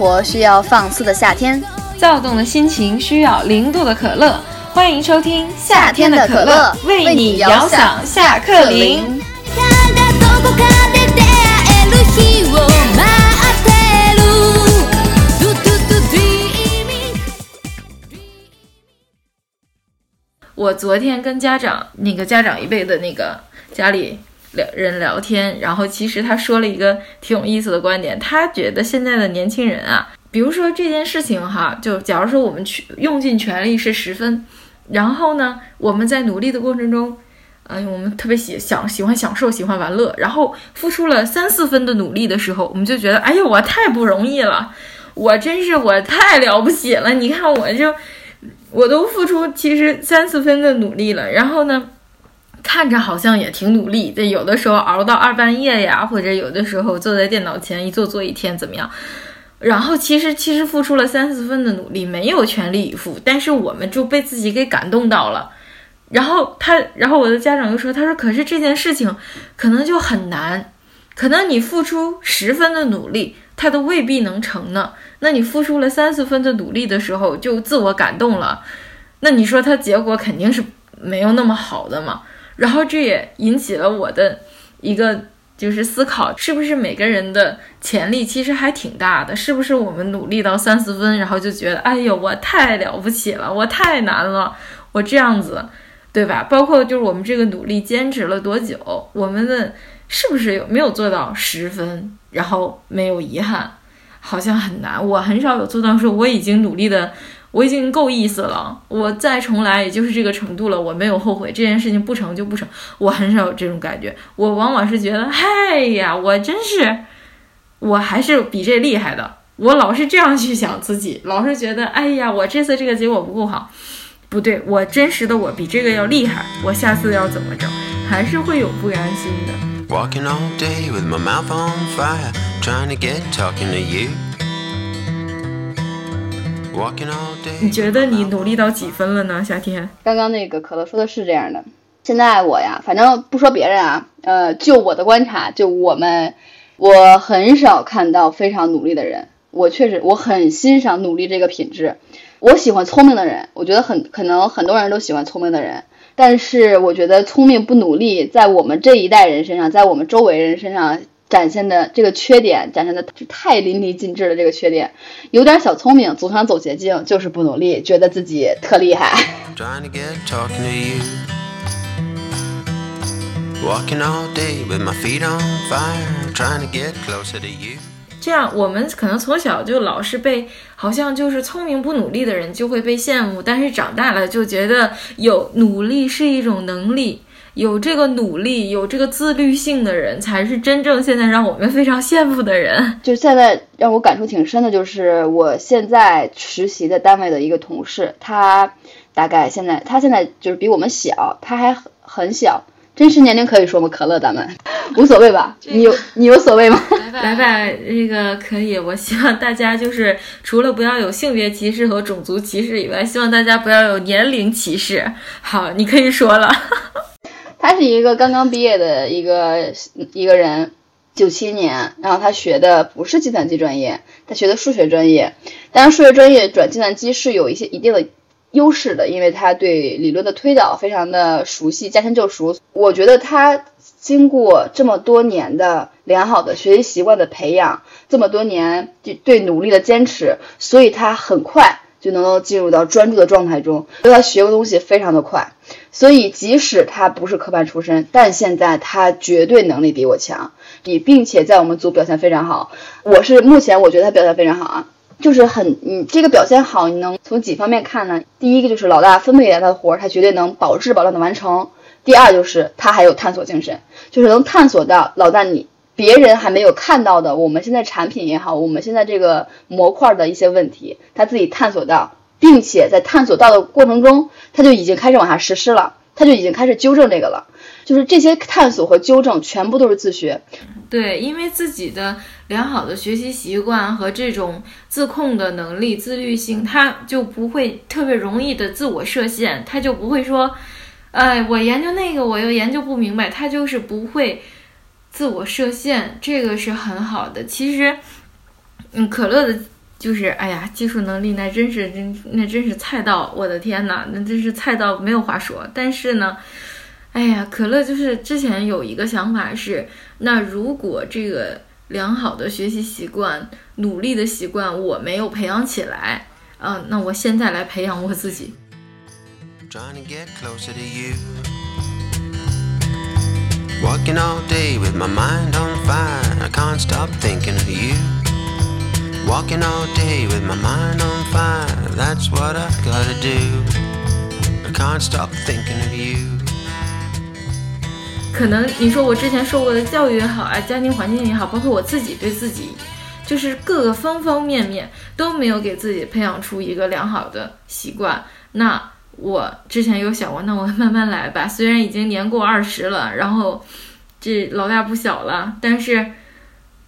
活需要放肆的夏天，躁动的心情需要零度的可乐。欢迎收听夏天的可乐，为你遥想下课铃。我昨天跟家长那个家长一辈的那个家里聊人聊天，然后其实他说了一个挺有意思的观点，他觉得现在的年轻人啊，比如说这件事情哈，就假如说我们去用尽全力是十分，然后呢，我们在努力的过程中，哎，我们特别喜想喜欢享受喜欢玩乐，然后付出了三四分的努力的时候，我们就觉得哎呦我太不容易了，我真是我太了不起了，你看我就。我都付出其实三四分的努力了，然后呢，看着好像也挺努力。这有的时候熬到二半夜呀，或者有的时候坐在电脑前一坐坐一天怎么样？然后其实其实付出了三四分的努力，没有全力以赴，但是我们就被自己给感动到了。然后他，然后我的家长又说，他说可是这件事情可能就很难，可能你付出十分的努力。他都未必能成呢。那你付出了三四分的努力的时候，就自我感动了，那你说他结果肯定是没有那么好的嘛？然后这也引起了我的一个就是思考，是不是每个人的潜力其实还挺大的？是不是我们努力到三四分，然后就觉得哎呦我太了不起了，我太难了，我这样子，对吧？包括就是我们这个努力坚持了多久，我们的是不是有没有做到十分？然后没有遗憾，好像很难。我很少有做到说我已经努力的，我已经够意思了。我再重来也就是这个程度了，我没有后悔。这件事情不成就不成，我很少有这种感觉。我往往是觉得，嗨呀，我真是，我还是比这厉害的。我老是这样去想自己，老是觉得，哎呀，我这次这个结果不够好，不对，我真实的我比这个要厉害。我下次要怎么整，还是会有不甘心的。Walking all day with my mouth on fire, trying to get talking to you. 你觉得你努力到几分了呢？夏天？刚刚那个可乐说的是这样的。现在我呀，反正不说别人啊，呃，就我的观察，就我们，我很少看到非常努力的人。我确实，我很欣赏努力这个品质。我喜欢聪明的人，我觉得很可能很多人都喜欢聪明的人。但是我觉得聪明不努力，在我们这一代人身上，在我们周围人身上展现的这个缺点，展现的太淋漓尽致了。这个缺点，有点小聪明，总想走捷径，就是不努力，觉得自己特厉害。这样，我们可能从小就老是被，好像就是聪明不努力的人就会被羡慕，但是长大了就觉得有努力是一种能力，有这个努力、有这个自律性的人才是真正现在让我们非常羡慕的人。就现在让我感触挺深的，就是我现在实习的单位的一个同事，他大概现在他现在就是比我们小，他还很很小。真实年龄可以说吗？可乐，咱们 无所谓吧？你有你有所谓吗？来吧，这个可以。我希望大家就是除了不要有性别歧视和种族歧视以外，希望大家不要有年龄歧视。好，你可以说了。他是一个刚刚毕业的一个一个人，九七年，然后他学的不是计算机专业，他学的数学专业。但是数学专业转计算机是有一些一定的。优势的，因为他对理论的推导非常的熟悉，驾轻就熟。我觉得他经过这么多年的良好的学习习惯的培养，这么多年对努力的坚持，所以他很快就能够进入到专注的状态中。所以他学个东西非常的快，所以即使他不是科班出身，但现在他绝对能力比我强，比并且在我们组表现非常好。我是目前我觉得他表现非常好啊。就是很，你这个表现好，你能从几方面看呢？第一个就是老大分配给他的活儿，他绝对能保质保量的完成。第二就是他还有探索精神，就是能探索到老大你别人还没有看到的，我们现在产品也好，我们现在这个模块的一些问题，他自己探索到，并且在探索到的过程中，他就已经开始往下实施了，他就已经开始纠正这个了。就是这些探索和纠正全部都是自学。对，因为自己的良好的学习习惯和这种自控的能力、自律性，他就不会特别容易的自我设限，他就不会说，哎，我研究那个我又研究不明白，他就是不会自我设限，这个是很好的。其实，嗯，可乐的，就是哎呀，技术能力那真是真那真是菜到，我的天呐，那真是菜到没有话说。但是呢，哎呀，可乐就是之前有一个想法是，那如果这个良好的学习习惯、努力的习惯我没有培养起来，嗯，那我现在来培养我自己。trying to get closer to you. Walking all day with my mind on fire, I can't stop thinking of you. Walking all day with my mind on fire, that's what I gotta do. I can't stop thinking of you. 可能你说我之前受过的教育也好啊，家庭环境也好，包括我自己对自己，就是各个方方面面都没有给自己培养出一个良好的习惯。那我之前有想过，那我慢慢来吧。虽然已经年过二十了，然后这老大不小了，但是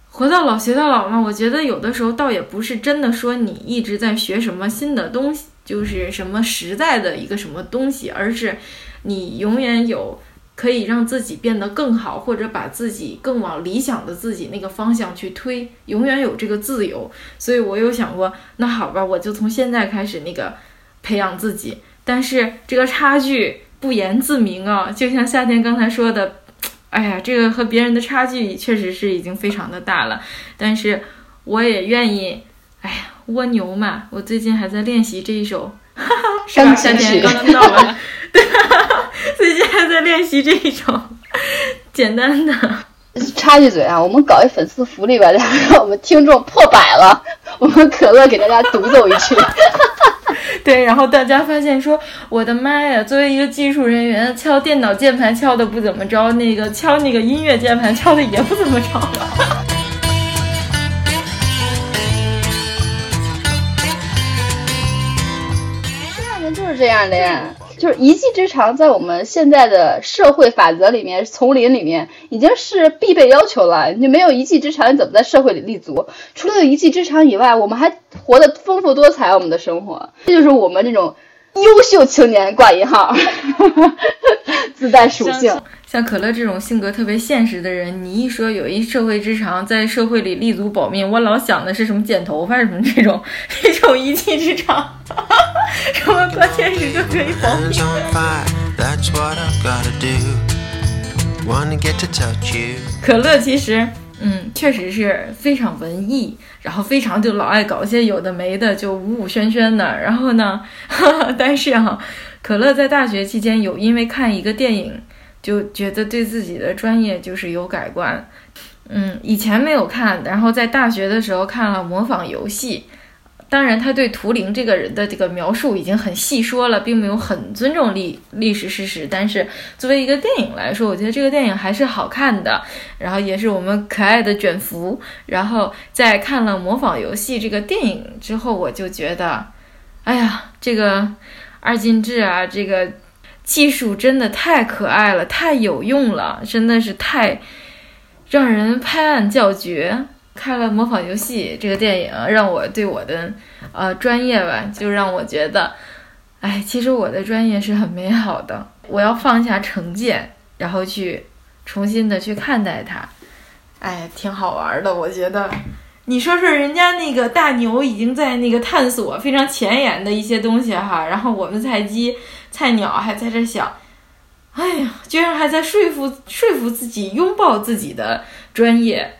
活到老学到老嘛。我觉得有的时候倒也不是真的说你一直在学什么新的东西，就是什么实在的一个什么东西，而是你永远有。可以让自己变得更好，或者把自己更往理想的自己那个方向去推，永远有这个自由。所以我有想过，那好吧，我就从现在开始那个培养自己。但是这个差距不言自明啊，就像夏天刚才说的，哎呀，这个和别人的差距确实是已经非常的大了。但是我也愿意，哎呀，蜗牛嘛，我最近还在练习这一首，哈哈，是吧？夏天刚刚到了，对。最近还在练习这一首简单的。插一嘴啊，我们搞一粉丝福利吧，让我们听众破百了，我们可乐给大家独奏一曲。对，然后大家发现说，我的妈呀，作为一个技术人员，敲电脑键盘敲的不怎么着，那个敲那个音乐键盘敲的也不怎么着。这样人就是这样的呀。就是一技之长，在我们现在的社会法则里面、丛林里面，已经是必备要求了。你没有一技之长，你怎么在社会里立足？除了有一技之长以外，我们还活得丰富多彩。我们的生活，这就是我们这种优秀青年挂一号，自带属性。像可乐这种性格特别现实的人，你一说有一社会之长，在社会里立足保命，我老想的是什么剪头发什么这种 这种一技之长，什么关键时刻可以保命。That's what I've gotta do. Wanna get to touch you. 可乐其实，嗯，确实是非常文艺，然后非常就老爱搞一些有的没的，就五五轩轩的。然后呢，但是哈、可乐在大学期间有因为看一个电影。就觉得对自己的专业就是有改观，嗯，以前没有看，然后在大学的时候看了《模仿游戏》，当然他对图灵这个人的这个描述已经很细说了，并没有很尊重历历史事实，但是作为一个电影来说，我觉得这个电影还是好看的，然后也是我们可爱的卷福，然后在看了《模仿游戏》这个电影之后，我就觉得，哎呀，这个二进制啊，这个。技术真的太可爱了，太有用了，真的是太让人拍案叫绝。看了《模仿游戏》这个电影，让我对我的呃专业吧，就让我觉得，哎，其实我的专业是很美好的。我要放下成见，然后去重新的去看待它，哎，挺好玩的。我觉得，你说说人家那个大牛已经在那个探索非常前沿的一些东西哈，然后我们菜鸡。菜鸟还在这想，哎呀，居然还在说服说服自己拥抱自己的专业，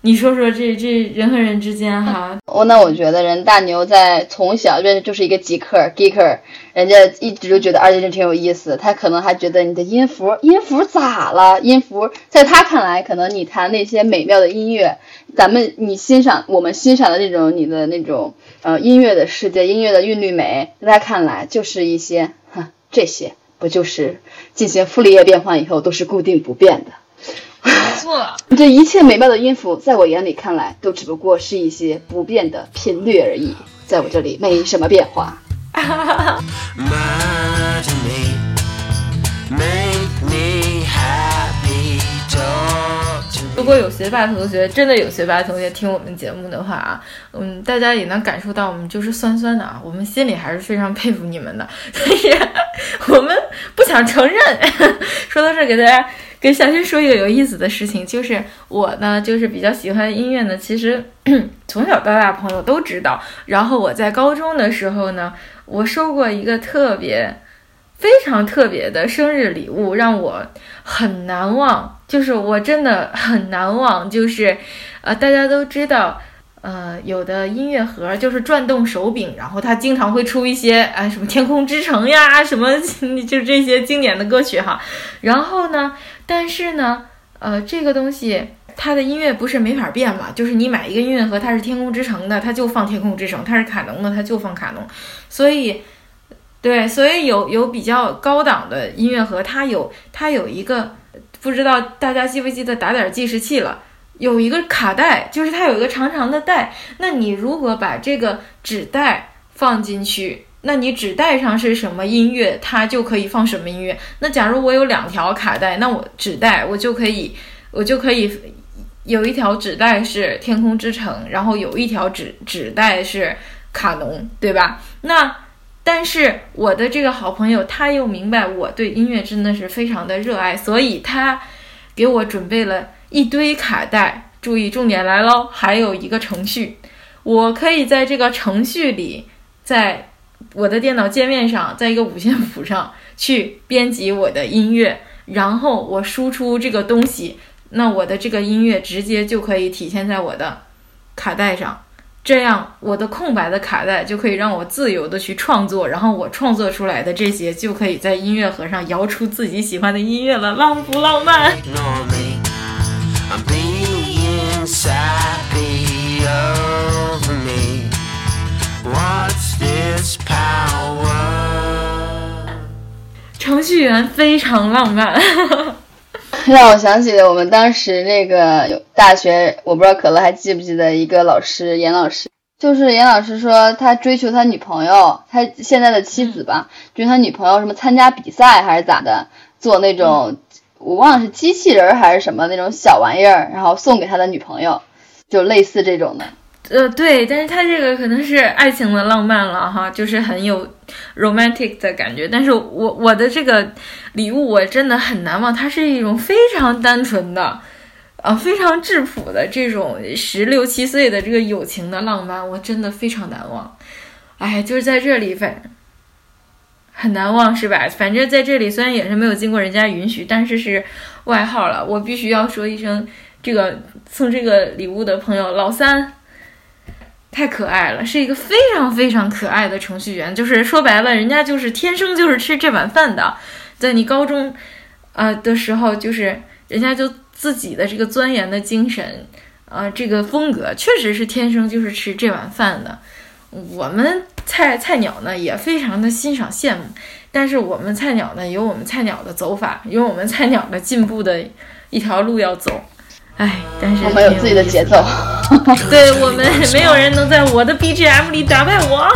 你说说这这人和人之间哈？我那我觉得人大牛在从小就就是一个极客 geeker，人家一直就觉得二进制挺有意思，他可能还觉得你的音符音符咋了？音符在他看来，可能你弹那些美妙的音乐，咱们你欣赏我们欣赏的那种你的那种呃音乐的世界，音乐的韵律美，在他看来就是一些。这些不就是进行傅里叶变换以后都是固定不变的？没错，这一切美妙的音符，在我眼里看来，都只不过是一些不变的频率而已，在我这里没什么变化。如果有学霸同学，真的有学霸同学听我们节目的话啊，嗯，大家也能感受到我们就是酸酸的啊，我们心里还是非常佩服你们的，但是我们不想承认。说到这，给大家给夏轩说一个有意思的事情，就是我呢，就是比较喜欢音乐呢。其实 从小到大朋友都知道。然后我在高中的时候呢，我收过一个特别非常特别的生日礼物，让我很难忘。就是我真的很难忘。就是呃，大家都知道。呃，有的音乐盒就是转动手柄，然后它经常会出一些哎什么《天空之城》呀，什么 就这些经典的歌曲哈。然后呢，但是呢，呃，这个东西它的音乐不是没法变嘛，就是你买一个音乐盒，它是《天空之城》的，它就放《天空之城》；它是卡农的，它就放卡农。所以，对，所以有有比较高档的音乐盒，它有它有一个，不知道大家记不记得打点计时器了。有一个卡带，就是它有一个长长的带。那你如果把这个纸带放进去，那你纸带上是什么音乐，它就可以放什么音乐。那假如我有两条卡带，那我纸带我就可以，我就可以有一条纸带是《天空之城》，然后有一条纸纸带是卡农，对吧？那但是我的这个好朋友他又明白我对音乐真的是非常的热爱，所以他给我准备了。一堆卡带，注意重点来喽！还有一个程序，我可以在这个程序里，在我的电脑界面上，在一个五线谱上去编辑我的音乐，然后我输出这个东西，那我的这个音乐直接就可以体现在我的卡带上，这样我的空白的卡带就可以让我自由的去创作，然后我创作出来的这些就可以在音乐盒上摇出自己喜欢的音乐了，浪不浪漫？程序员非常浪漫，让我想起我们当时那个大学，我不知道可乐还记不记得一个老师严老师，就是严老师说他追求他女朋友，他现在的妻子吧，追他女朋友什么参加比赛还是咋的，做那种。我忘了是机器人还是什么那种小玩意儿，然后送给他的女朋友，就类似这种的。呃，对，但是他这个可能是爱情的浪漫了哈，就是很有 romantic 的感觉。但是我我的这个礼物我真的很难忘，它是一种非常单纯的，啊，非常质朴的这种十六七岁的这个友情的浪漫，我真的非常难忘。哎，就是在这里反。很难忘是吧？反正在这里虽然也是没有经过人家允许，但是是外号了。我必须要说一声，这个送这个礼物的朋友老三太可爱了，是一个非常非常可爱的程序员。就是说白了，人家就是天生就是吃这碗饭的。在你高中啊的时候，就是人家就自己的这个钻研的精神啊，这个风格确实是天生就是吃这碗饭的。我们。菜菜鸟呢也非常的欣赏羡慕，但是我们菜鸟呢有我们菜鸟的走法，有我们菜鸟的进步的一条路要走，哎，但是我们有自己的节奏，对我们 没有人能在我的 BGM 里打败我。